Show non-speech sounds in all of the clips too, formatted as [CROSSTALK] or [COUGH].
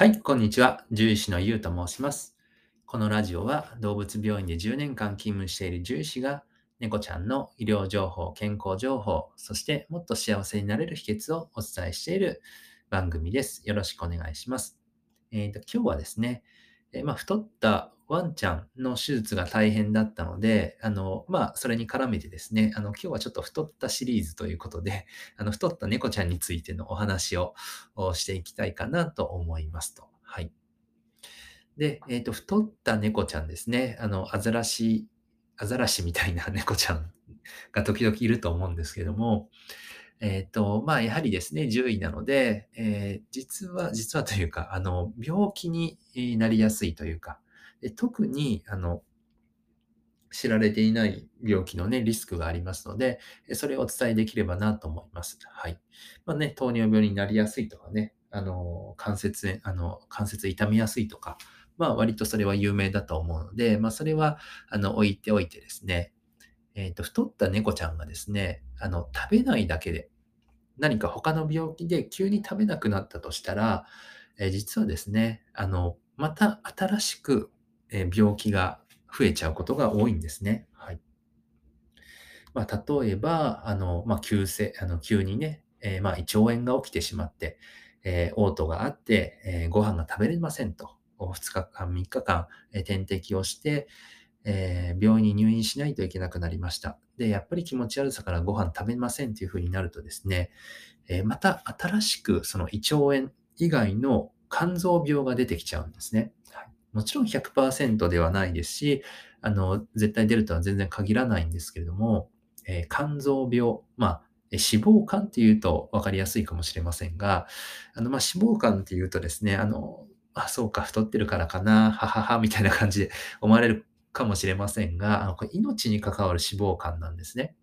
はい、こんにちは。獣医師のゆうと申します。このラジオは動物病院で10年間勤務している獣医師が猫ちゃんの医療情報、健康情報、そしてもっと幸せになれる秘訣をお伝えしている番組です。よろしくお願いします。えーと、今日はですね、え、まあ、太ったワンちゃんの手術が大変だったので、あの、まあ、それに絡めてですね、あの、今日はちょっと太ったシリーズということで、[LAUGHS] あの、太った猫ちゃんについてのお話をしていきたいかなと思いますと。はい。で、えっ、ー、と、太った猫ちゃんですね。あの、アザラシ、アザラシみたいな猫ちゃんが時々いると思うんですけども、えっ、ー、と、まあ、やはりですね、獣医なので、えー、実は、実はというか、あの、病気になりやすいというか、で特に、あの、知られていない病気のね、リスクがありますので、それをお伝えできればなと思います。はい。まあね、糖尿病になりやすいとかね、あの、関節、あの、関節痛みやすいとか、まあ割とそれは有名だと思うので、まあそれは、あの、置いておいてですね、えっ、ー、と、太った猫ちゃんがですね、あの、食べないだけで、何か他の病気で急に食べなくなったとしたら、え、実はですね、あの、また新しくえ病気が増えちゃうことが多いんですね。はい。まあ、例えば、あの、まあ、急性、あの、急にね、えー、まあ、胃腸炎が起きてしまって、えー、嘔吐があって、えー、ご飯が食べれませんと。2日間、3日間、え点滴をして、え病院に入院しないといけなくなりました。で、やっぱり気持ち悪さからご飯食べませんっていう風になるとですね、えまた新しくその胃腸炎以外の肝臓病が出てきちゃうんですね。もちろん100%ではないですし、あの、絶対出るとは全然限らないんですけれども、えー、肝臓病、まあ、脂肪肝っていうと分かりやすいかもしれませんが、あの、まあ、脂肪肝っていうとですね、あの、あ、そうか、太ってるからかな、ははは、みたいな感じで思われるかもしれませんが、あのこれ命に関わる脂肪肝なんですね。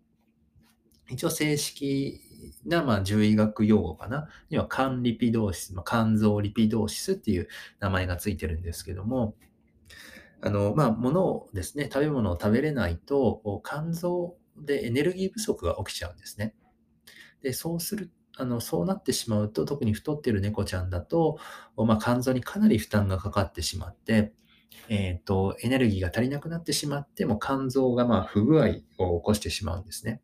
一応正式な、まあ、獣医学用語かな。には、肝リピドーシス、まあ、肝臓リピドーシスっていう名前がついてるんですけども、あの、まあ、物をですね、食べ物を食べれないと、肝臓でエネルギー不足が起きちゃうんですね。で、そうする、あの、そうなってしまうと、特に太ってる猫ちゃんだと、まあ、肝臓にかなり負担がかかってしまって、えっ、ー、と、エネルギーが足りなくなってしまって、も肝臓がまあ不具合を起こしてしまうんですね。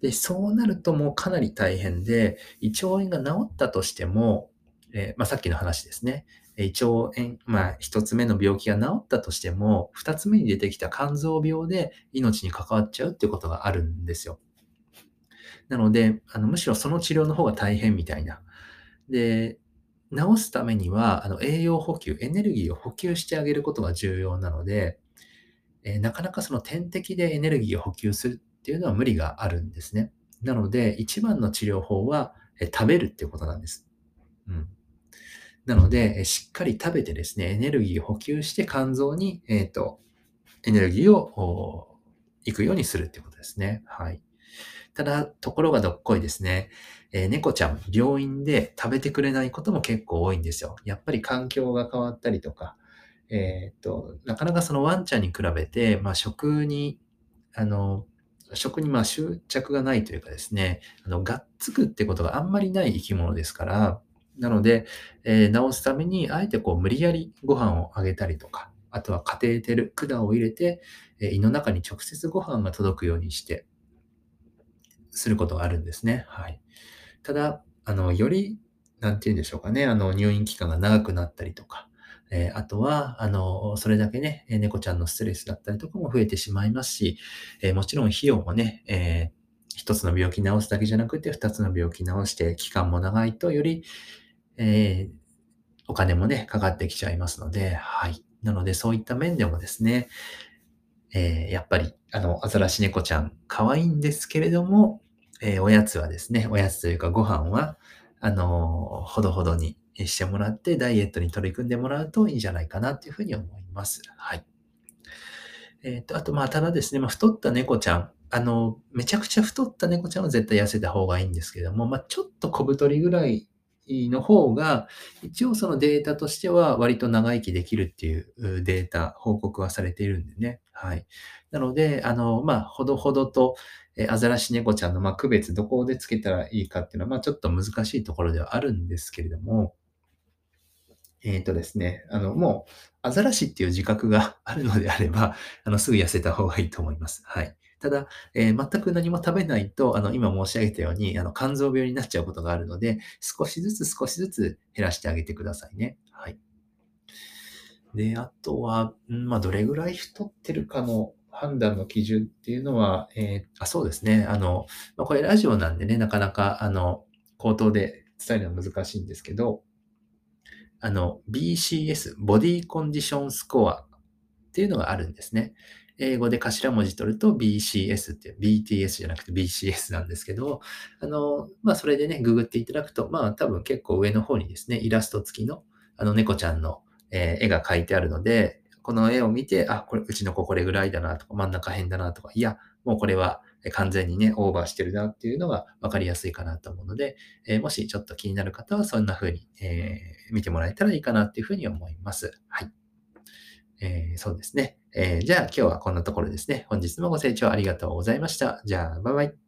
で、そうなるともうかなり大変で、胃腸炎が治ったとしても、えー、まあ、さっきの話ですね。胃腸炎、まあ、一つ目の病気が治ったとしても、二つ目に出てきた肝臓病で命に関わっちゃうっていうことがあるんですよ。なので、あのむしろその治療の方が大変みたいな。で、治すためには、あの栄養補給、エネルギーを補給してあげることが重要なので、えー、なかなかその点滴でエネルギーを補給するっていうのは無理があるんですね。なので、一番の治療法は、え食べるっていうことなんです。うん。なので、えしっかり食べてですね、エネルギーを補給して肝臓に、えっ、ー、と、エネルギーを行くようにするっていうことですね。はい。ただ、ところがどっこいですね。えー、猫ちゃん、病院で食べてくれないことも結構多いんですよ。やっぱり環境が変わったりとか、えっ、と、なかなかそのワンちゃんに比べて、まあ、食に、あの、食にまあ執着がないというかですね、あの、がっつくってことがあんまりない生き物ですから、なので、えー、治すために、あえてこう無理やりご飯をあげたりとか、あとはカテーテル、管を入れて、えー、胃の中に直接ご飯が届くようにして、することがあるんですね。はい。ただ、あの、より、なんて言うんでしょうかね、あの、入院期間が長くなったりとか、えー、あとは、あの、それだけね、猫ちゃんのストレスだったりとかも増えてしまいますし、えー、もちろん費用もね、えー、一つの病気治すだけじゃなくて、二つの病気治して期間も長いと、より、えお金もね、かかってきちゃいますので、はい。なので、そういった面でもですね、えやっぱり、あの、アザラシ猫ちゃん、可愛いんですけれども、えおやつはですね、おやつというかご飯は、あのほどほどにしてもらって、ダイエットに取り組んでもらうといいんじゃないかなというふうに思います。はい。えっ、ー、と、あと、まあ、ただですね、まあ、太った猫ちゃん、あの、めちゃくちゃ太った猫ちゃんは絶対痩せた方がいいんですけども、まあ、ちょっと小太りぐらいの方が、一応そのデータとしては割と長生きできるっていうデータ、報告はされているんでね。はい。なので、あの、まあ、ほどほどと、えアザラシ猫ちゃんの、ま、区別どこでつけたらいいかっていうのは、まあ、ちょっと難しいところではあるんですけれども、えっ、とですね、あの、もう、アザラシっていう自覚が [LAUGHS] あるのであれば、あの、すぐ痩せた方がいいと思います。はい。ただ、えー全く何も食べないと、あの、今申し上げたように、あの、肝臓病になっちゃうことがあるので、少しずつ少しずつ減らしてあげてくださいね。はい。で、あとは、んまあ、どれぐらい太ってるかの判断の基準っていうのは、えーあ、そうですね。あの、まあ、これラジオなんでね、なかなか、あの、口頭で伝えるのは難しいんですけど、あの、BCS、ボディコンディションスコアっていうのがあるんですね。英語で頭文字取ると BCS っていう、BTS じゃなくて BCS なんですけど、あの、まあ、それでね、ググっていただくと、まあ、多分結構上の方にですね、イラスト付きの、あの、猫ちゃんの、えー絵が描いてあるので、この絵を見て、あ、これ、うちの子これぐらいだなとか、真ん中辺だなとか、いや、もうこれは完全にね、オーバーしてるなっていうのが分かりやすいかなと思うので、えーもしちょっと気になる方は、そんな風に、えー見てもらえたらいいかなっていうふうに思います。はい。えーそうですね。えーじゃあ今日はこんなところですね。本日もご清聴ありがとうございました。じゃあ、バイバイ。